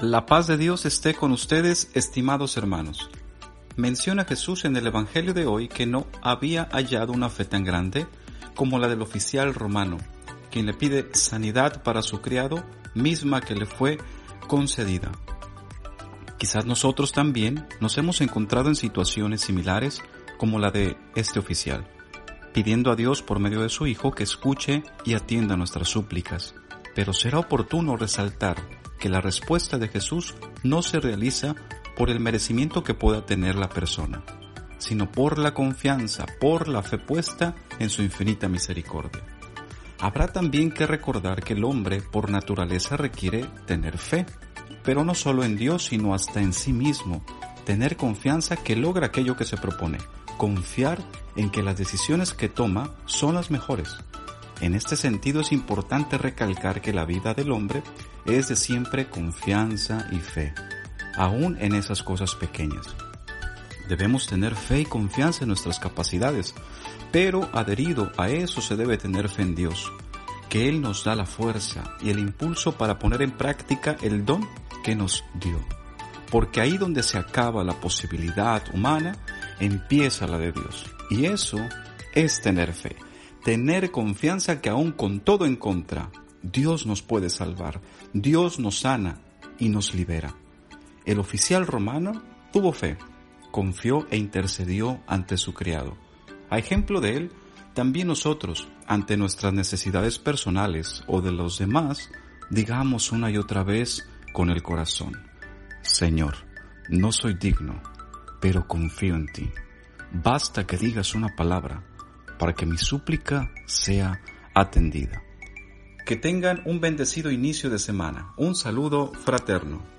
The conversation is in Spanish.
La paz de Dios esté con ustedes, estimados hermanos. Menciona Jesús en el Evangelio de hoy que no había hallado una fe tan grande como la del oficial romano, quien le pide sanidad para su criado, misma que le fue concedida. Quizás nosotros también nos hemos encontrado en situaciones similares como la de este oficial, pidiendo a Dios por medio de su Hijo que escuche y atienda nuestras súplicas. Pero será oportuno resaltar que la respuesta de Jesús no se realiza por el merecimiento que pueda tener la persona, sino por la confianza, por la fe puesta en su infinita misericordia. Habrá también que recordar que el hombre por naturaleza requiere tener fe, pero no solo en Dios, sino hasta en sí mismo, tener confianza que logra aquello que se propone, confiar en que las decisiones que toma son las mejores. En este sentido es importante recalcar que la vida del hombre es de siempre confianza y fe, aún en esas cosas pequeñas. Debemos tener fe y confianza en nuestras capacidades, pero adherido a eso se debe tener fe en Dios, que Él nos da la fuerza y el impulso para poner en práctica el don que nos dio. Porque ahí donde se acaba la posibilidad humana, empieza la de Dios. Y eso es tener fe, tener confianza que aún con todo en contra, Dios nos puede salvar, Dios nos sana y nos libera. El oficial romano tuvo fe, confió e intercedió ante su criado. A ejemplo de él, también nosotros, ante nuestras necesidades personales o de los demás, digamos una y otra vez con el corazón, Señor, no soy digno, pero confío en ti. Basta que digas una palabra para que mi súplica sea atendida. Que tengan un bendecido inicio de semana. Un saludo fraterno.